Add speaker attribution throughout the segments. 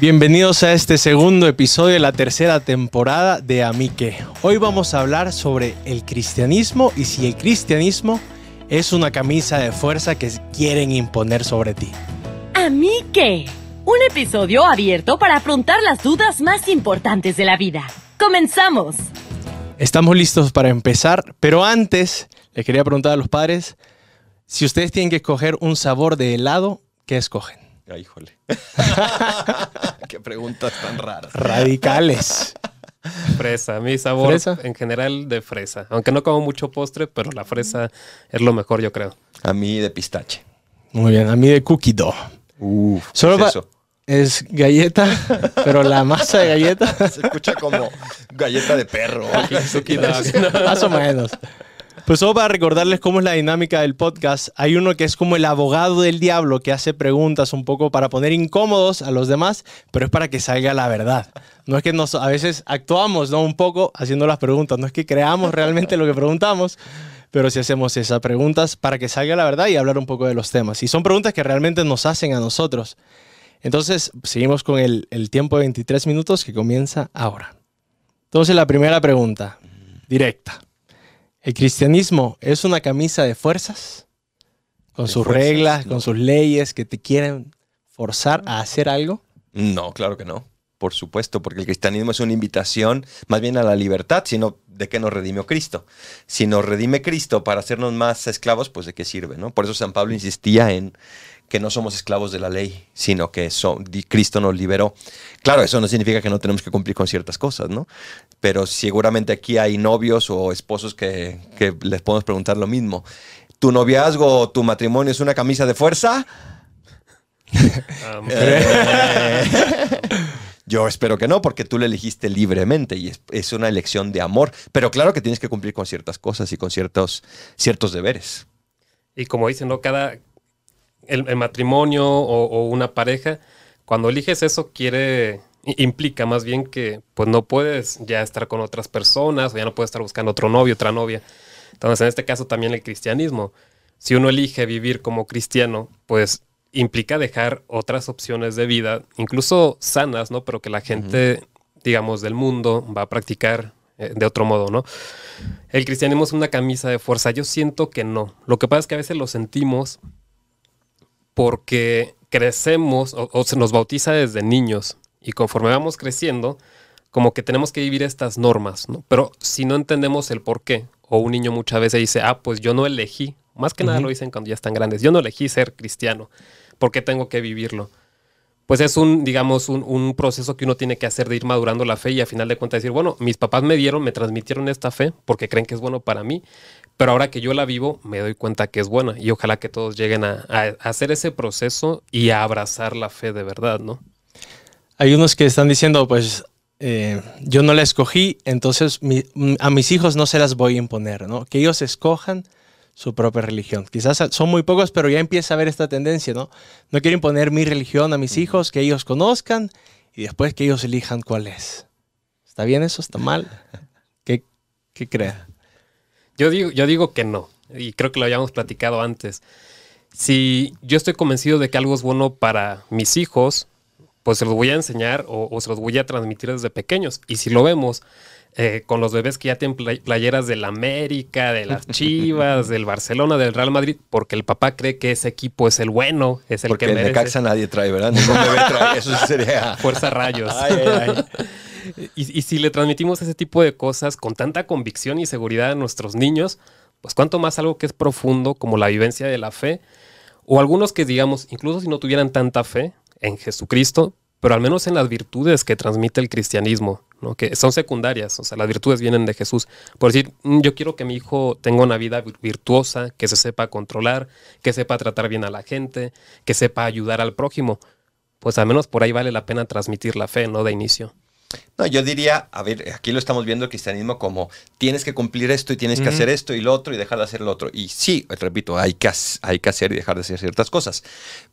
Speaker 1: Bienvenidos a este segundo episodio de la tercera temporada de Amique. Hoy vamos a hablar sobre el cristianismo y si el cristianismo es una camisa de fuerza que quieren imponer sobre ti.
Speaker 2: Amique, un episodio abierto para afrontar las dudas más importantes de la vida. Comenzamos.
Speaker 1: Estamos listos para empezar, pero antes le quería preguntar a los padres si ustedes tienen que escoger un sabor de helado, ¿qué escogen?
Speaker 3: Ay, híjole. Qué preguntas tan raras.
Speaker 1: Radicales.
Speaker 4: Fresa, mi sabor
Speaker 1: ¿Fresa?
Speaker 4: en general de fresa. Aunque no como mucho postre, pero la fresa es lo mejor, yo creo.
Speaker 3: A mí de pistache.
Speaker 1: Muy bien, a mí de cookie dough.
Speaker 3: Uf,
Speaker 1: Solo
Speaker 3: ¿qué
Speaker 1: pa-
Speaker 3: es eso?
Speaker 1: Es galleta, pero la masa de galleta,
Speaker 3: Se escucha como galleta de perro.
Speaker 1: más o menos. Pues solo para recordarles cómo es la dinámica del podcast, hay uno que es como el abogado del diablo que hace preguntas un poco para poner incómodos a los demás, pero es para que salga la verdad. No es que nos, a veces actuamos un poco haciendo las preguntas, no es que creamos realmente lo que preguntamos, pero sí hacemos esas preguntas para que salga la verdad y hablar un poco de los temas. Y son preguntas que realmente nos hacen a nosotros. Entonces, seguimos con el, el tiempo de 23 minutos que comienza ahora. Entonces, la primera pregunta, directa. ¿El cristianismo es una camisa de fuerzas? Con
Speaker 3: ¿De
Speaker 1: sus
Speaker 3: fuerzas?
Speaker 1: reglas,
Speaker 3: No.
Speaker 1: con sus leyes que te quieren forzar a hacer algo.
Speaker 3: No, claro que no. Por supuesto, porque el cristianismo es una invitación más bien a la libertad, sino de qué nos redimió Cristo. Si nos redime Cristo para hacernos más esclavos, pues de qué sirve, ¿no? Por eso San Pablo insistía en que no somos esclavos de la ley, sino que so- di- Cristo nos liberó. Claro, eso no significa que no tenemos que cumplir con ciertas cosas, ¿no? Pero seguramente aquí hay novios o esposos que, que les podemos preguntar lo mismo. ¿Tu noviazgo o tu matrimonio es una camisa de fuerza?
Speaker 4: Um,
Speaker 3: Yo espero que no, porque tú lo elegiste libremente y es, es una elección de amor. Pero claro que tienes que cumplir con ciertas cosas y con ciertos, ciertos deberes.
Speaker 4: y como dicen, ¿no? Cada. El, el matrimonio o, o una pareja, cuando eliges eso, quiere. Implica más bien que pues no puedes ya estar con otras personas o ya no puedes estar buscando otro novio, otra novia. Entonces, en este caso también el cristianismo. Si uno elige vivir como cristiano, pues implica dejar otras opciones de vida, incluso sanas, ¿no? Pero que la gente, digamos, del mundo va a practicar eh, de otro modo, ¿no? El cristianismo es una camisa de fuerza. Yo siento que no. Lo que pasa es que a veces lo sentimos porque crecemos o, o se nos bautiza desde niños y conforme vamos creciendo, como que tenemos que vivir estas normas, ¿no? Pero si no entendemos el por qué, o un niño muchas veces dice, ah, pues yo no elegí, más que nada lo dicen cuando ya están grandes, yo no elegí ser cristiano, ¿por qué tengo que vivirlo? Pues es un, digamos, un, un proceso que uno tiene que hacer de ir madurando la fe y a final de cuentas decir, bueno, mis papás me dieron, me transmitieron esta fe porque creen que es bueno para mí, pero ahora que yo la vivo, me doy cuenta que es buena y ojalá que todos lleguen a, hacer ese proceso y a abrazar la fe de verdad, ¿no?
Speaker 1: Hay unos que están diciendo, pues, eh, yo no la escogí, entonces mi- a mis hijos no se las voy a imponer, ¿no? Que ellos escojan su propia religión. Quizás son muy pocos, pero ya empieza a haber esta tendencia, ¿no? No quiero imponer mi religión a mis hijos, que ellos conozcan y después que ellos elijan cuál es. ¿Está bien eso? ¿Está mal? ¿Qué, qué?
Speaker 4: Yo digo, yo digo que no, y creo que lo habíamos platicado antes. Si yo estoy convencido de que algo es bueno para mis hijos, pues se los voy a enseñar o, o se los voy a transmitir desde pequeños. Y si lo vemos eh, con los bebés que ya tienen play- playeras del América, de las Chivas, del Barcelona, del Real Madrid, porque el papá cree que ese equipo es el bueno, es el
Speaker 3: Porque
Speaker 4: que merece.
Speaker 3: Nadie trae, ¿verdad? Ningún bebé trae. Eso sería...
Speaker 4: Fuerza rayos.
Speaker 3: Ay, ay, ay.
Speaker 4: Y, y si le transmitimos ese tipo de cosas con tanta convicción y seguridad a nuestros niños, pues cuánto más algo que es profundo como la vivencia de la fe, o algunos que digamos, incluso si no tuvieran tanta fe en Jesucristo, pero al menos en las virtudes que transmite el cristianismo, ¿no? que son secundarias, o sea, las virtudes vienen de Jesús. Por decir, "Mm, yo quiero que mi hijo tenga una vida vir- virtuosa, que se sepa controlar, que sepa tratar bien a la gente, que sepa ayudar al prójimo. Pues al menos por ahí vale la pena transmitir la fe, ¿no? De inicio.
Speaker 3: No, yo diría, a ver, aquí lo estamos viendo el cristianismo como tienes que cumplir esto y tienes que hacer esto y lo otro y dejar de hacer lo otro. Y sí, repito, hay que, hay que hacer y dejar de hacer ciertas cosas.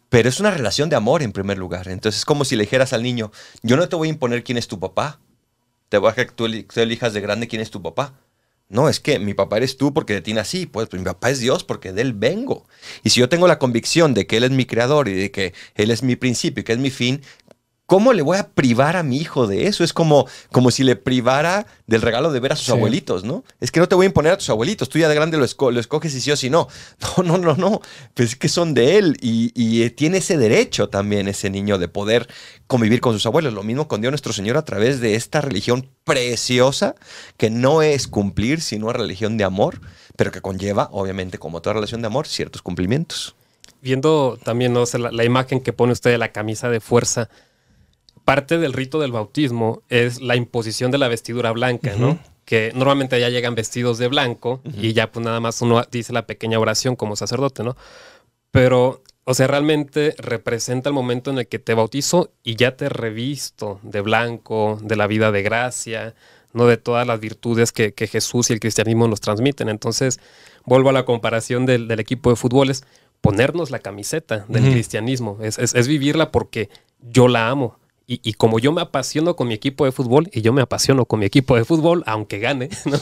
Speaker 3: Pero es una relación de amor en primer lugar. Entonces es como si le dijeras al niño, yo no te voy a imponer quién es tu papá. Te voy a dejar que tú elijas de grande quién es tu papá. No, es que mi papá eres tú porque de ti nací. Pues, pues mi papá es Dios porque de él vengo. Y si yo tengo la convicción de que Él es mi creador y de que Él es mi principio y que es mi fin, ¿Cómo le voy a privar a mi hijo de eso? Es como, como si le privara del regalo de ver a sus
Speaker 1: Sí.
Speaker 3: abuelitos, ¿no? Es que no te voy a imponer a tus abuelitos, tú ya de grande lo, esco- lo escoges y sí o sí no. No, no, no, no. Pues es que son de él y, y, eh, tiene ese derecho también ese niño de poder convivir con sus abuelos. Lo mismo con Dios nuestro Señor a través de esta religión preciosa que no es cumplir, sino una religión de amor, pero que conlleva, obviamente, como toda relación de amor, ciertos cumplimientos.
Speaker 4: Viendo también no la, la imagen que pone usted de la camisa de fuerza, parte del rito del bautismo es la imposición de la vestidura blanca, ¿no? Que normalmente ya llegan vestidos de blanco y ya pues nada más uno dice la pequeña oración como sacerdote, ¿no? Pero, o sea, realmente representa el momento en el que te bautizo y ya te revisto de blanco, de la vida de gracia, ¿no? De todas las virtudes que, que Jesús y el cristianismo nos transmiten. Entonces, vuelvo a la comparación del, del equipo de fútbol, es ponernos la camiseta del cristianismo, es, es- es vivirla porque yo la amo. Y, y como yo me apasiono con mi equipo de fútbol, y yo me apasiono con mi equipo de fútbol, aunque gane, ¿no?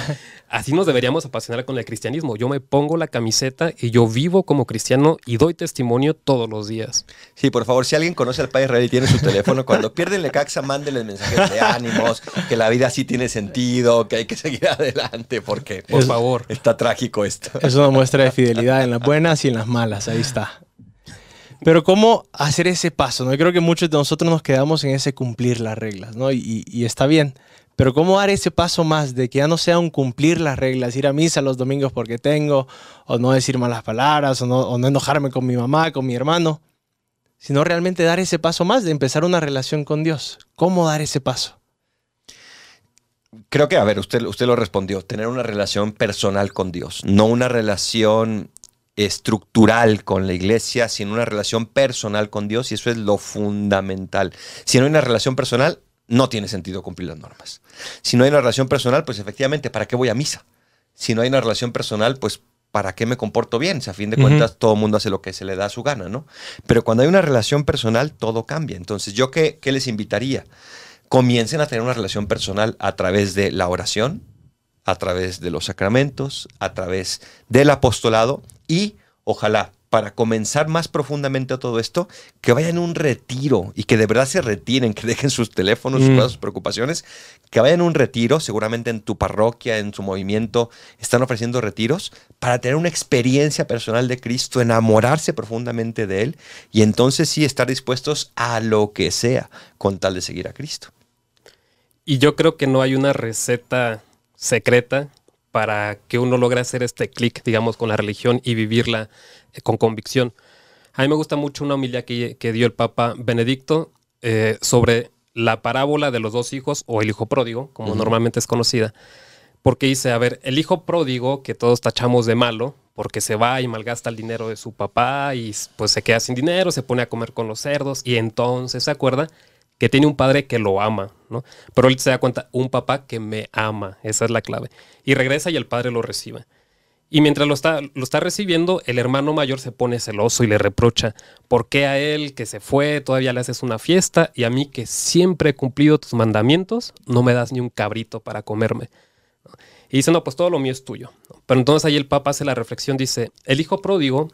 Speaker 4: así nos deberíamos apasionar con el cristianismo. Yo me pongo la camiseta y yo vivo como cristiano y doy testimonio todos los días.
Speaker 3: Sí, por favor, si alguien conoce al Padre Israel y tiene su teléfono, cuando pierden Lecaxa, mándenles mensajes de ánimos, que la vida sí tiene sentido, que hay que seguir adelante, porque
Speaker 4: Por
Speaker 1: Es-
Speaker 4: favor.
Speaker 3: está trágico esto.
Speaker 1: Es una muestra de fidelidad en las buenas y en las malas, ahí está. Pero ¿cómo hacer ese paso? ¿no? Yo creo que muchos de nosotros nos quedamos en ese cumplir las reglas, ¿no? Y, está bien. Pero ¿cómo dar ese paso más de que ya no sea un cumplir las reglas, ir a misa los domingos porque tengo, o no decir malas palabras, o no, o no enojarme con mi mamá, con mi hermano, sino realmente dar ese paso más de empezar una relación con Dios? ¿Cómo dar ese paso?
Speaker 3: Creo que, a ver, usted, usted lo respondió, tener una relación personal con Dios, no una relación estructural con la iglesia, sino una relación personal con Dios y eso es lo fundamental. Si no hay una relación personal, no tiene sentido cumplir las normas. Si no hay una relación personal, pues efectivamente, ¿para qué voy a misa? Si no hay una relación personal, pues ¿para qué me comporto bien? Si a fin de cuentas todo el mundo hace lo que se le da a su gana, ¿no? Pero cuando hay una relación personal, todo cambia. Entonces, ¿yo qué, qué les invitaría? Comiencen a tener una relación personal a través de la oración, a través de los sacramentos, a través del apostolado y ojalá para comenzar más profundamente a todo esto, que vayan a un retiro y que de verdad se retiren, que dejen sus teléfonos, sus
Speaker 1: Mm.
Speaker 3: sus preocupaciones, que vayan a un retiro, seguramente en tu parroquia, en su movimiento, están ofreciendo retiros para tener una experiencia personal de Cristo, enamorarse profundamente de Él y entonces sí estar dispuestos a lo que sea con tal de seguir a Cristo.
Speaker 4: Y yo creo que no hay una receta secreta para que uno logre hacer este clic, digamos, con la religión y vivirla eh, con convicción. A mí me gusta mucho una homilía que, que dio el Papa Benedicto eh, sobre la parábola de los dos hijos o el hijo pródigo, como normalmente es conocida, porque dice, a ver, el hijo pródigo que todos tachamos de malo, porque se va y malgasta el dinero de su papá y pues se queda sin dinero, se pone a comer con los cerdos y entonces se acuerda que tiene un padre que lo ama, ¿no? Pero él se da cuenta, un papá que me ama, esa es la clave. Y regresa y el padre lo recibe. Y mientras lo está, lo está recibiendo, el hermano mayor se pone celoso y le reprocha, ¿por qué a él que se fue todavía le haces una fiesta y a mí que siempre he cumplido tus mandamientos, no me das ni un cabrito para comerme? Y dice, no, pues todo lo mío es tuyo. Pero entonces ahí el Papa hace la reflexión, dice, el hijo pródigo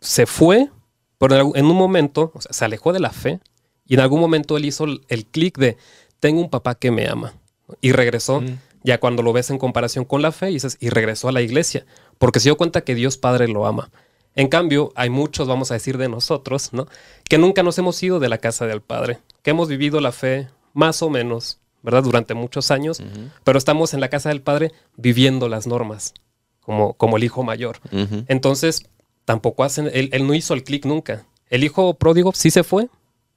Speaker 4: se fue, pero en un momento, o sea, se alejó de la fe y en algún momento él hizo el, clic de, tengo un papá que me ama. Y regresó,
Speaker 1: Mm.
Speaker 4: ya cuando lo ves en comparación con la fe, dices, y regresó a la iglesia, porque se dio cuenta que Dios Padre lo ama. En cambio, hay muchos, vamos a decir, de nosotros, ¿no? Que nunca nos hemos ido de la casa del Padre, que hemos vivido la fe más o menos, ¿verdad? Durante muchos años, pero estamos en la casa del Padre viviendo las normas, como, como el hijo mayor. Entonces, tampoco hacen, él, él no hizo el clic nunca. El hijo pródigo sí se fue,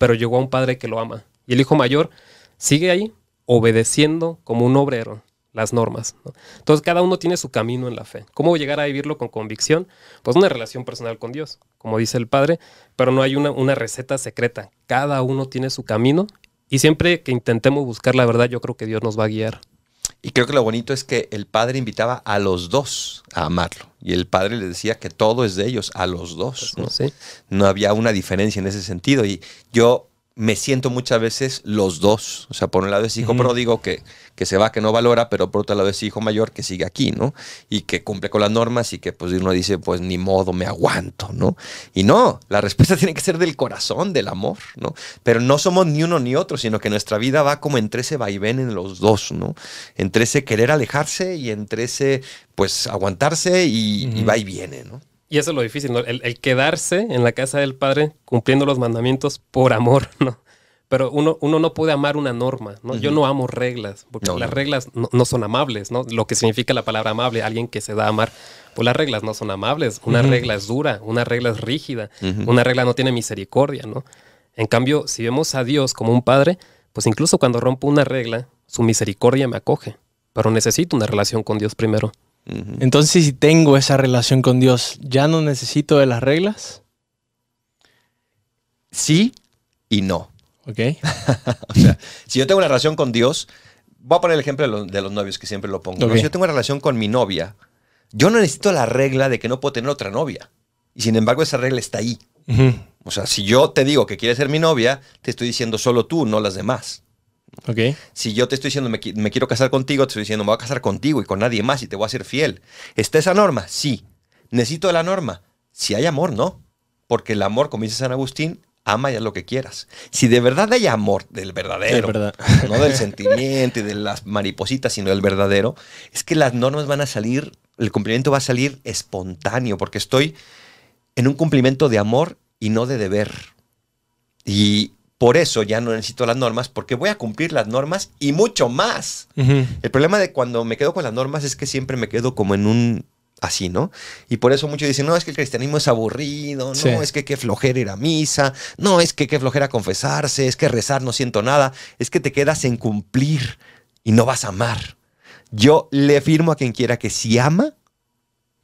Speaker 4: pero llegó a un padre que lo ama. Y el hijo mayor sigue ahí, obedeciendo como un obrero las normas. ¿no? Entonces, cada uno tiene su camino en la fe. ¿Cómo llegar a vivirlo con convicción? Pues una relación personal con Dios, como dice el Padre, pero no hay una, una receta secreta. Cada uno tiene su camino y siempre que intentemos buscar la verdad, yo creo que Dios nos va a guiar.
Speaker 3: Y creo que lo bonito es que el padre invitaba a los dos a amarlo. Y el padre les decía que todo es de ellos, a los dos. ¿no?
Speaker 4: Sí.
Speaker 3: no había una diferencia en ese sentido. Y yo me siento muchas veces los dos. O sea, por un lado es hijo pródigo que, que se va, que no valora, pero por otro lado es hijo mayor que sigue aquí, ¿no? Y que cumple con las normas y que pues uno dice, pues ni modo, me aguanto, ¿no? Y no, la respuesta tiene que ser del corazón, del amor, ¿no? Pero no somos ni uno ni otro, sino que nuestra vida va como entre ese vaivén en los dos, ¿no? Entre ese querer alejarse y entre ese, pues, aguantarse y, y va y viene, ¿no?
Speaker 4: Y eso es lo difícil, ¿no? El, el quedarse en la casa del Padre cumpliendo los mandamientos por amor, ¿no? Pero uno, uno no puede amar una norma, ¿no? Yo no amo reglas, porque
Speaker 3: No,
Speaker 4: las
Speaker 3: no.
Speaker 4: reglas no, no son amables, ¿no? Lo que significa la palabra amable, alguien que se da a amar. Pues las reglas no son amables. Una regla es dura, una regla es rígida, una regla no tiene misericordia, ¿no? En cambio, si vemos a Dios como un padre, pues incluso cuando rompo una regla, su misericordia me acoge. Pero necesito una relación con Dios primero.
Speaker 1: Entonces, si tengo esa relación con Dios, ¿ya no necesito de las reglas?
Speaker 3: Sí y no.
Speaker 1: ¿Ok?
Speaker 3: O sea, si yo tengo una relación con Dios, voy a poner el ejemplo de los, de los novios que siempre lo pongo. Si yo tengo una relación con mi novia, yo no necesito la regla de que no puedo tener otra novia. Y sin embargo, esa regla está ahí. O sea, si yo te digo que quieres ser mi novia, te estoy diciendo solo tú, no las demás.
Speaker 1: ¿Ok?
Speaker 3: Si yo te estoy diciendo me, me quiero casar contigo, te estoy diciendo me voy a casar contigo y con nadie más y te voy a ser fiel. ¿Está esa norma? Sí. ¿Necesito de la norma? Si hay amor, no. Porque el amor, como dice San Agustín, ama ya lo que quieras. Si de verdad hay amor, del verdadero,
Speaker 1: Sí, verdad.
Speaker 3: no del sentimiento y de las maripositas, sino del verdadero, es que las normas van a salir, el cumplimiento va a salir espontáneo, porque estoy en un cumplimiento de amor y no de deber. Y por eso ya no necesito las normas, porque voy a cumplir las normas y mucho más. El problema de cuando me quedo con las normas es que siempre me quedo como en un así, ¿no? Y por eso muchos dicen, no, es que el cristianismo es aburrido, no,
Speaker 1: Sí.
Speaker 3: es que qué flojera ir a misa, no, es que qué flojera confesarse, es que rezar no siento nada, es que te quedas en cumplir y no vas a amar. Yo le afirmo a quien quiera que si ama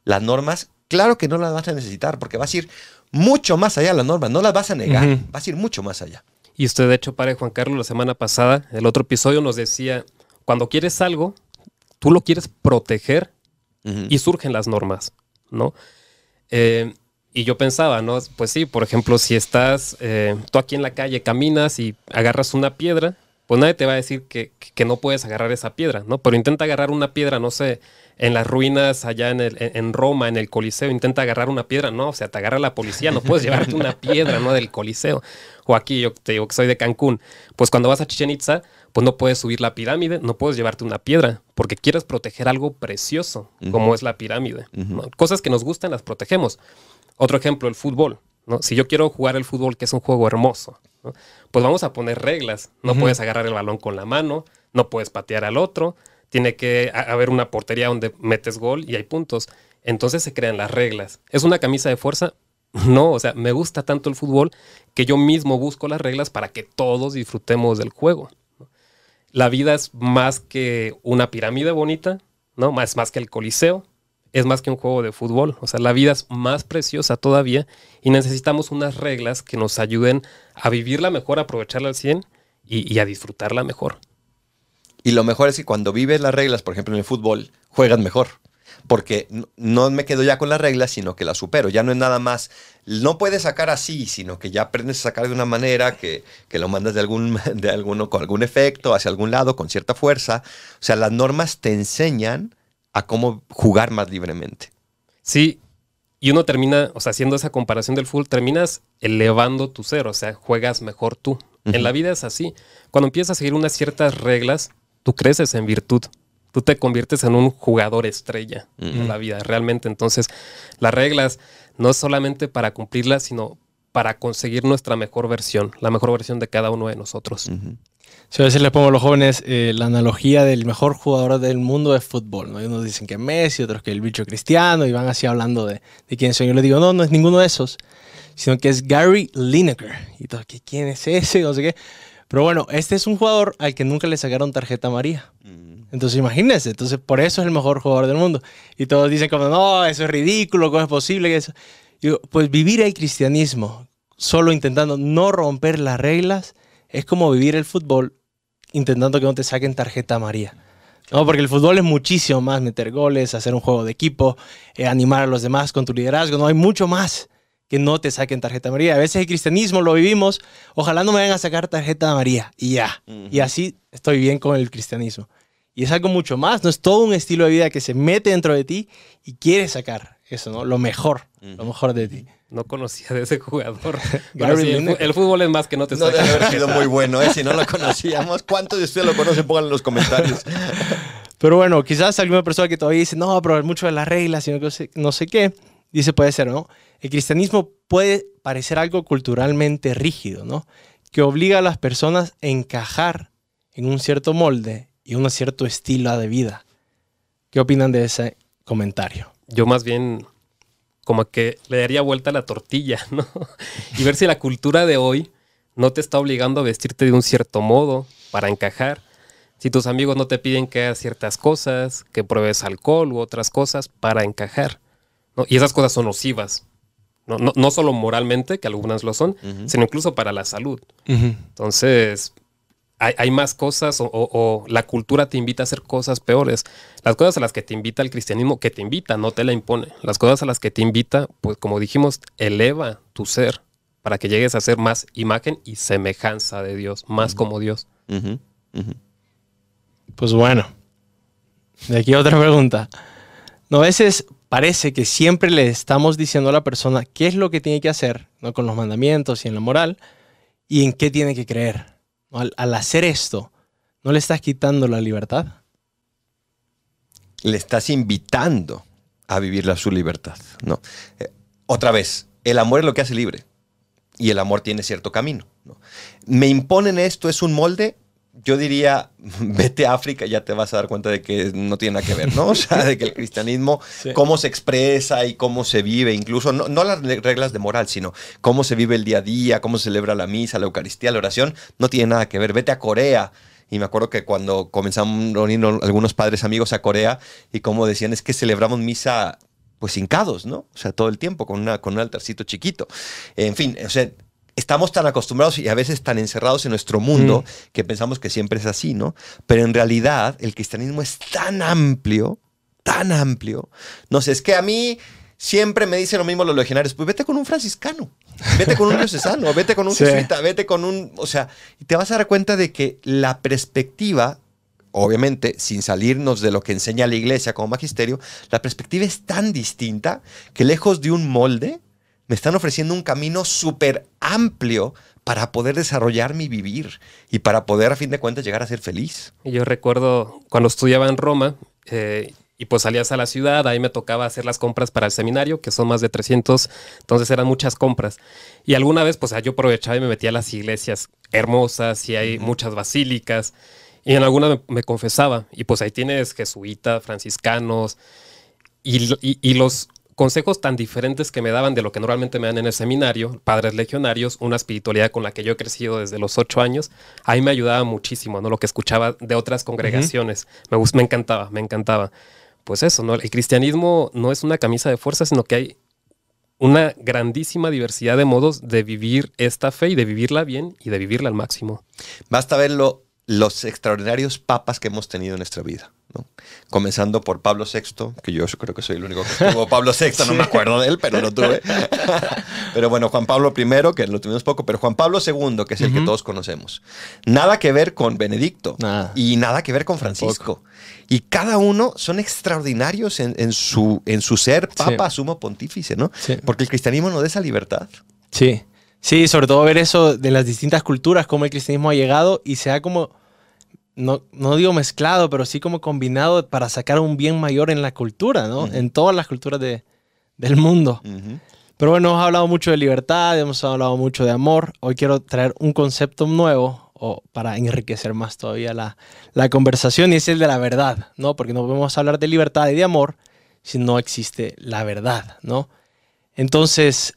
Speaker 3: las normas, claro que no las vas a necesitar, porque vas a ir mucho más allá de las normas, no las vas a negar, vas a ir mucho más allá.
Speaker 4: Y usted, de hecho, padre Juan Carlos, la semana pasada, el otro episodio nos decía, cuando quieres algo, tú lo quieres proteger
Speaker 3: Ujú.
Speaker 4: y surgen las normas, ¿no? Eh, y yo pensaba, ¿no? Pues sí, por ejemplo, si estás eh, tú aquí en la calle, caminas y agarras una piedra, pues nadie te va a decir que, que no puedes agarrar esa piedra, ¿no? Pero intenta agarrar una piedra, no sé, en las ruinas allá en, el- en- Roma, en el Coliseo, intenta agarrar una piedra, no, o sea, te agarra la policía, no puedes llevarte una piedra, ¿no? Del Coliseo. O aquí, yo te digo que soy de Cancún, pues cuando vas a Chichen Itza, pues no puedes subir la pirámide, no puedes llevarte una piedra, porque quieres proteger algo precioso, como es la pirámide. ¿no? Cosas que nos gustan las protegemos. Otro ejemplo, el fútbol. ¿no? Si yo quiero jugar el fútbol, que es un juego hermoso, ¿no? pues vamos a poner reglas. No puedes agarrar el balón con la mano, no puedes patear al otro, tiene que ha- haber una portería donde metes gol y hay puntos. Entonces se crean las reglas. ¿Es una camisa de fuerza? No, o sea, me gusta tanto el fútbol que yo mismo busco las reglas para que todos disfrutemos del juego. ¿no? La vida es más que una pirámide bonita, ¿no? Más, más que el coliseo, es más que un juego de fútbol. O sea, la vida es más preciosa todavía y necesitamos unas reglas que nos ayuden a vivirla mejor, a aprovecharla al 100 y, a disfrutarla mejor.
Speaker 3: Y lo mejor es que cuando vives las reglas, por ejemplo en el fútbol, juegas mejor. Porque no- no me quedo ya con las reglas, sino que las supero. Ya no es nada más, no puedes sacar así, sino que ya aprendes a sacar de una manera que, que lo mandas de algún, de alguno, con algún efecto, hacia algún lado, con cierta fuerza. O sea, las normas te enseñan a cómo jugar más libremente.
Speaker 4: Sí, y uno termina, o sea, haciendo esa comparación del fútbol, terminas elevando tu ser, o sea, juegas mejor tú. En la vida es así. Cuando empiezas a seguir unas ciertas reglas, tú creces en virtud. Tú te conviertes en un jugador estrella en la vida, realmente. Entonces, las reglas no es solamente para cumplirlas, sino para conseguir nuestra mejor versión, la mejor versión de cada uno de nosotros.
Speaker 1: Sí, a veces le pongo a los jóvenes eh, la analogía del mejor jugador del mundo de fútbol. ¿no? Y unos dicen que Messi, otros que el bicho cristiano, y van así hablando de, de quién soy. Yo les digo, no, no es ninguno de esos, sino que es Gary Lineker. Y todo, ¿qué- ¿quién es ese? No sé qué. Pero bueno, este es un jugador al que nunca le sacaron tarjeta amarilla. Entonces imagínense, entonces por eso es el mejor jugador del mundo. Y todos dicen como, no, eso es ridículo, ¿cómo es posible que eso? Y digo, pues vivir el cristianismo solo intentando no romper las reglas es como vivir el fútbol intentando que no te saquen tarjeta amarilla. No, porque el fútbol es muchísimo más meter goles, hacer un juego de equipo, eh, animar a los demás con tu liderazgo. No hay mucho más que no te saquen tarjeta amarilla. A veces el cristianismo lo vivimos, ojalá no me vayan a sacar tarjeta amarilla y ya. Y así estoy bien con el cristianismo. Y es algo mucho más, no es todo un estilo de vida que se mete dentro de ti y quiere sacar eso, ¿no? Lo mejor, lo mejor de ti.
Speaker 4: No conocía de ese jugador.
Speaker 1: Gary
Speaker 4: Pero sí, el, fútbol es más que no te
Speaker 3: No debe haber sido muy bueno, ¿eh? Si no lo conocíamos. ¿Cuántos de ustedes lo conocen? Pónganlo en los comentarios.
Speaker 1: Pero bueno, quizás alguna persona que todavía dice, no, pero mucho de las reglas y no sé, no sé qué, dice, puede ser, ¿no? El cristianismo puede parecer algo culturalmente rígido, ¿no? Que obliga a las personas a encajar en un cierto molde y un cierto estilo de vida. ¿Qué opinan de ese comentario?
Speaker 4: Yo más bien como que le daría vuelta a la tortilla, ¿no? Y ver si la cultura de hoy no te está obligando a vestirte de un cierto modo para encajar. Si tus amigos no te piden que hagas ciertas cosas, que pruebes alcohol u otras cosas para encajar. ¿no? Y esas cosas son nocivas. No, no, no solo moralmente, que algunas lo son, sino incluso para la salud. Entonces, hay, hay más cosas o, o- o la cultura te invita a hacer cosas peores. Las cosas a las que te invita el cristianismo, que te invita, no te la impone. Las cosas a las que te invita, pues como dijimos, eleva tu ser para que llegues a ser más imagen y semejanza de Dios, más como Dios.
Speaker 1: Pues bueno, de aquí otra pregunta. No, a veces parece que siempre le estamos diciendo a la persona qué es lo que tiene que hacer, ¿no? Con los mandamientos y en la moral, y en qué tiene que creer. Al, hacer esto, ¿no le estás quitando la libertad?
Speaker 3: Le estás invitando a vivir la, su libertad, ¿no? Eh, otra vez, el amor es lo que hace libre. Y el amor tiene cierto camino. ¿no? Me imponen esto, es un molde. Yo diría, vete a África ya te vas a dar cuenta de que no tiene nada que ver, ¿no? O sea, de que el cristianismo,
Speaker 1: Sí.
Speaker 3: cómo se expresa y cómo se vive, incluso, no, no las reglas de moral, sino cómo se vive el día a día, cómo se celebra la misa, la Eucaristía, la oración, no tiene nada que ver. Vete a Corea. Y me acuerdo que cuando comenzamos a unir algunos padres amigos a Corea y como decían, es que celebramos misa pues hincados, ¿no? O sea, todo el tiempo con, una, con un altarcito chiquito. En fin, o sea, estamos tan acostumbrados y a veces tan encerrados en nuestro mundo que pensamos que siempre es así, ¿no? Pero en realidad el cristianismo es tan amplio, tan amplio. No sé, es que a mí siempre me dicen lo mismo los legionarios, pues vete con un franciscano, vete con un diocesano, vete con un
Speaker 1: Sí.
Speaker 3: jesuita, vete con un, o sea, y te vas a dar cuenta de que la perspectiva obviamente, sin salirnos de lo que enseña la iglesia como magisterio, la perspectiva es tan distinta que lejos de un molde, me están ofreciendo un camino súper amplio para poder desarrollar mi vivir y para poder, a fin de cuentas, llegar a ser feliz.
Speaker 4: Yo recuerdo cuando estudiaba en Roma eh, y pues salías a la ciudad, ahí me tocaba hacer las compras para el seminario, que son más de 300, entonces eran muchas compras. Y alguna vez pues yo aprovechaba y me metía a las iglesias hermosas y hay muchas basílicas. Y en alguna me, me confesaba y pues ahí tienes jesuitas, franciscanos y, y- y los consejos tan diferentes que me daban de lo que normalmente me dan en el seminario, padres legionarios, una espiritualidad con la que yo he crecido desde los ocho años, ahí me ayudaba muchísimo, ¿no? Lo que escuchaba de otras congregaciones. me, gust- me encantaba, me encantaba. Pues eso, ¿no? El cristianismo no es una camisa de fuerza, sino que hay una grandísima diversidad de modos de vivir esta fe y de vivirla bien y de vivirla al máximo.
Speaker 3: Basta ver lo- los extraordinarios papas que hemos tenido en nuestra vida. ¿no? Comenzando por Pablo VI, que yo creo que soy el único que tuvo Pablo VI, no me acuerdo de él, pero lo tuve. pero bueno, Juan Pablo I, que lo tuvimos poco, pero Juan Pablo II, que es el que todos conocemos. Nada que ver con Benedicto
Speaker 1: Nada.
Speaker 3: y nada que ver con Francisco. Y cada uno son extraordinarios en, en su, en su ser papa, sumo pontífice, ¿no?
Speaker 1: Sí.
Speaker 3: Porque el cristianismo nos da esa libertad.
Speaker 1: Sí, sí, sobre todo ver eso de las distintas culturas, cómo el cristianismo ha llegado y se ha como, no, no digo mezclado, pero sí como combinado para sacar un bien mayor en la cultura, ¿no? En todas las culturas de- del mundo. Pero bueno, hemos hablado mucho de libertad, hemos hablado mucho de amor. Hoy quiero traer un concepto nuevo o para enriquecer más todavía la, la conversación y es el de la verdad, ¿no? Porque no podemos hablar de libertad y de amor si no existe la verdad, ¿no? Entonces,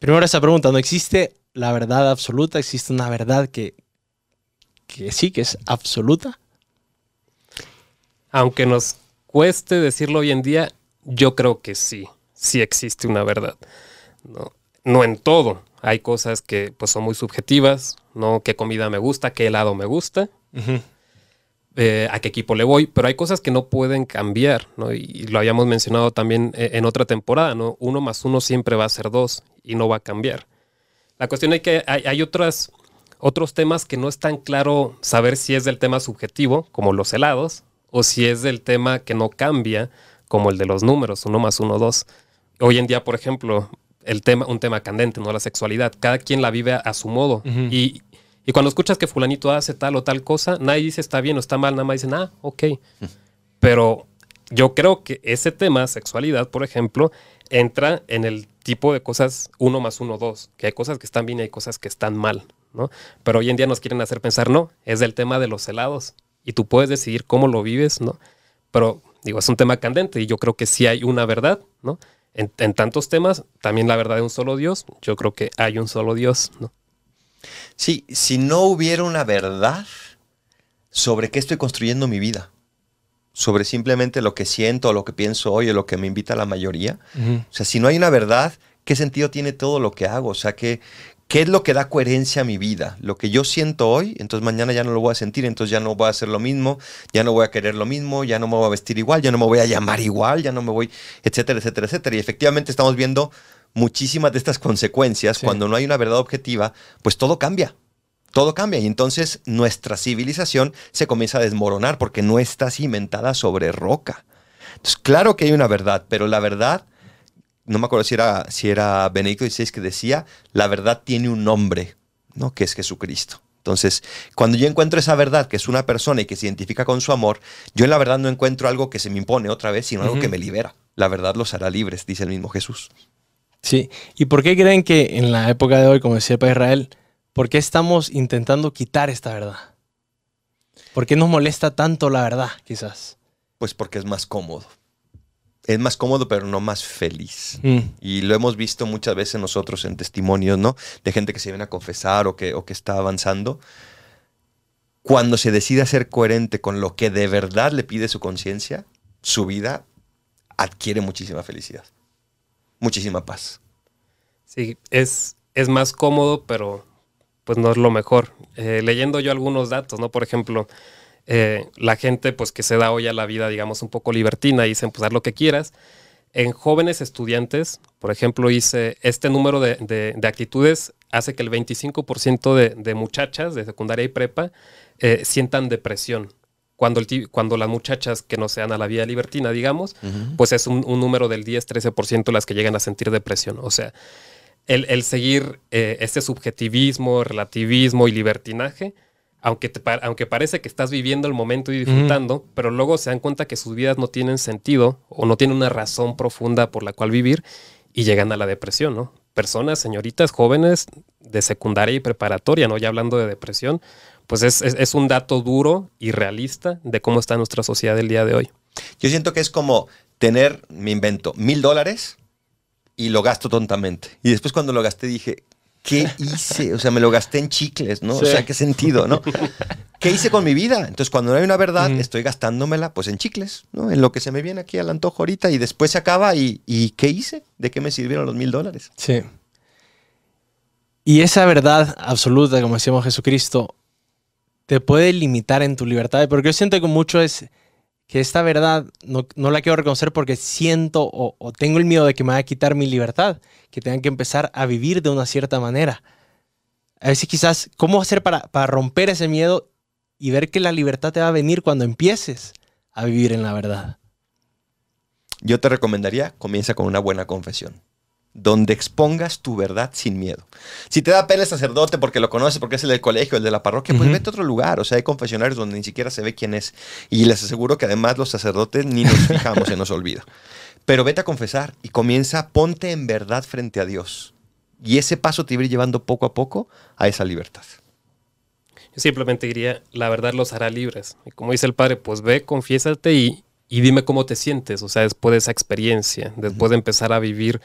Speaker 1: primero esa pregunta, ¿no existe la verdad absoluta? ¿Existe una verdad que, que sí, que es absoluta?
Speaker 4: Aunque nos cueste decirlo hoy en día, yo creo que sí, sí existe una verdad. No, no en todo. Hay cosas que pues, son muy subjetivas, ¿no? ¿Qué comida me gusta? ¿Qué helado me gusta? eh, a qué equipo le voy, pero hay cosas que no pueden cambiar, ¿no? Y, y lo habíamos mencionado también eh, en otra temporada, ¿no? Uno más uno siempre va a ser dos. Y no va a cambiar. La cuestión es que hay, hay otras, otros temas que no es tan claro saber si es del tema subjetivo, como los helados, o si es del tema que no cambia, como el de los números, uno más uno, dos. Hoy en día, por ejemplo, el tema, un tema candente, ¿no? La sexualidad. Cada quien la vive a, a su modo. Y, y cuando escuchas que fulanito hace tal o tal cosa, nadie dice está bien o está mal, nada más dicen, ah, ok. Pero yo creo que ese tema, sexualidad, por ejemplo, entra en el tipo de cosas uno más uno, dos. Que hay cosas que están bien y hay cosas que están mal, ¿no? Pero hoy en día nos quieren hacer pensar, no, es del tema de los helados. Y tú puedes decidir cómo lo vives, ¿no? Pero, digo, es un tema candente y yo creo que sí hay una verdad, ¿no? En, en tantos temas, también la verdad de un solo Dios, yo creo que hay un solo Dios, ¿no?
Speaker 3: Sí, si no hubiera una verdad sobre qué estoy construyendo mi vida, sobre simplemente lo que siento, o lo que pienso hoy, o lo que me invita la mayoría, o sea, si no hay una verdad, ¿qué sentido tiene todo lo que hago? O sea, ¿qué, ¿qué es lo que da coherencia a mi vida? Lo que yo siento hoy, entonces mañana ya no lo voy a sentir, entonces ya no voy a hacer lo mismo, ya no voy a querer lo mismo, ya no me voy a vestir igual, ya no me voy a llamar igual, ya no me voy, etcétera, etcétera, etcétera. Y efectivamente estamos viendo muchísimas de estas consecuencias.
Speaker 1: Sí.
Speaker 3: Cuando no hay una verdad objetiva, pues todo cambia. Todo cambia y entonces nuestra civilización se comienza a desmoronar porque no está cimentada sobre roca. Entonces, claro que hay una verdad, pero la verdad, no me acuerdo si era, si era Benedicto XVI que decía, la verdad tiene un nombre, ¿no? que es Jesucristo. Entonces, cuando yo encuentro esa verdad, que es una persona y que se identifica con su amor, yo en la verdad no encuentro algo que se me impone otra vez, sino algo que me libera. La verdad los hará libres, dice el mismo Jesús.
Speaker 1: Sí. ¿Y por qué creen que en la época de hoy, como decía Padre Israel, por qué estamos intentando quitar esta verdad? ¿Por qué nos molesta tanto la verdad, quizás?
Speaker 3: Pues porque es más cómodo. Es más cómodo, pero no más feliz.
Speaker 1: Mm,
Speaker 3: Y lo hemos visto muchas veces nosotros en testimonios, ¿no? De gente que se viene a confesar o que, o que está avanzando. Cuando se decide ser coherente con lo que de verdad le pide su conciencia, su vida adquiere muchísima felicidad, muchísima paz.
Speaker 4: Sí, es, es más cómodo, pero pues no es lo mejor. Eh, leyendo yo algunos datos, ¿no? Por ejemplo, eh, la gente pues que se da hoy a la vida, digamos, un poco libertina y dicen, pues haz lo que quieras. En jóvenes estudiantes, por ejemplo, dice, este número de, de- de actitudes hace que el 25% de, de muchachas de secundaria y prepa eh, sientan depresión. Cuando, el cuando las muchachas que no sean a la vida libertina, digamos, pues es un, un número del 10-13% las que llegan a sentir depresión. O sea, el, el seguir eh, este subjetivismo, relativismo y libertinaje, aunque, te aunque parece que estás viviendo el momento y disfrutando, pero luego se dan cuenta que sus vidas no tienen sentido o no tienen una razón profunda por la cual vivir y llegan a la depresión, ¿no? Personas, señoritas, jóvenes de secundaria y preparatoria, ¿no? Ya hablando de depresión, pues es, es- es un dato duro y realista de cómo está nuestra sociedad el día de hoy.
Speaker 3: Yo siento que es como tener, me invento, mil dólares y lo gasto tontamente. Y después cuando lo gasté dije, ¿qué hice? O sea, me lo gasté en chicles, ¿no?
Speaker 1: Sí.
Speaker 3: O sea, ¿qué sentido, no? ¿Qué hice con mi vida? Entonces, cuando no hay una verdad,
Speaker 1: Mm.
Speaker 3: estoy gastándomela pues en chicles, ¿no? En lo que se me viene aquí al antojo ahorita y después se acaba y, ¿y qué hice? ¿De qué me sirvieron los mil dólares?
Speaker 1: sí. Y esa verdad absoluta, como decíamos Jesucristo, te puede limitar en tu libertad. Porque yo siento que mucho es que esta verdad no, no la quiero reconocer porque siento o, o tengo el miedo de que me va a quitar mi libertad, que tengan que empezar a vivir de una cierta manera. A veces quizás, ¿cómo hacer para, para romper ese miedo y ver que la libertad te va a venir cuando empieces a vivir en la verdad?
Speaker 3: Yo te recomendaría, comienza con una buena confesión, donde expongas tu verdad sin miedo. Si te da pena el sacerdote porque lo conoces, porque es el del colegio, el de la parroquia, pues vete a otro lugar. O sea, hay confesionarios donde ni siquiera se ve quién es. Y les aseguro que además los sacerdotes ni nos fijamos, se nos olvida. Pero vete a confesar y comienza, ponte en verdad frente a Dios. Y ese paso te va a ir llevando poco a poco a esa libertad.
Speaker 4: Yo simplemente diría, la verdad los hará libres. Y como dice el padre, pues ve, confiésate y, y dime cómo te sientes, o sea, después de esa experiencia, después de empezar a vivir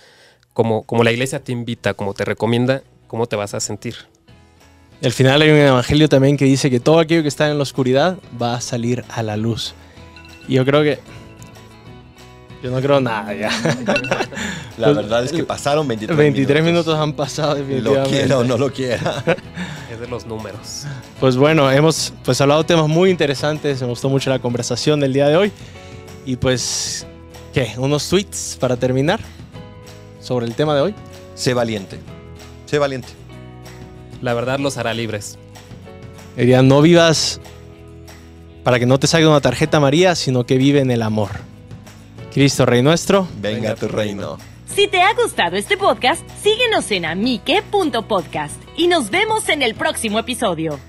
Speaker 4: como, como la iglesia te invita, como te recomienda, cómo te vas a sentir.
Speaker 1: Al final hay un evangelio también que dice que todo aquello que está en la oscuridad va a salir a la luz. Y yo creo que... Yo no creo nada ya.
Speaker 3: La verdad es que pasaron 23,
Speaker 1: 23 minutos han pasado
Speaker 3: Lo
Speaker 1: definitivamente.
Speaker 3: quiera o no lo quiera.
Speaker 4: Es de los números.
Speaker 1: Pues bueno, hemos pues hablado de temas muy interesantes. Me gustó mucho la conversación del día de hoy. Y pues, ¿qué? ¿Unos tweets para terminar sobre el tema de hoy?
Speaker 3: Sé valiente. Sé valiente.
Speaker 4: La verdad los hará libres.
Speaker 1: Diría, no vivas para que no te salga una tarjeta María, sino que vive en el amor. Cristo Rey nuestro.
Speaker 3: Venga,
Speaker 4: Venga tu
Speaker 3: reino.
Speaker 2: Si te ha gustado este podcast, síguenos en amique.podcast y nos vemos en el próximo episodio.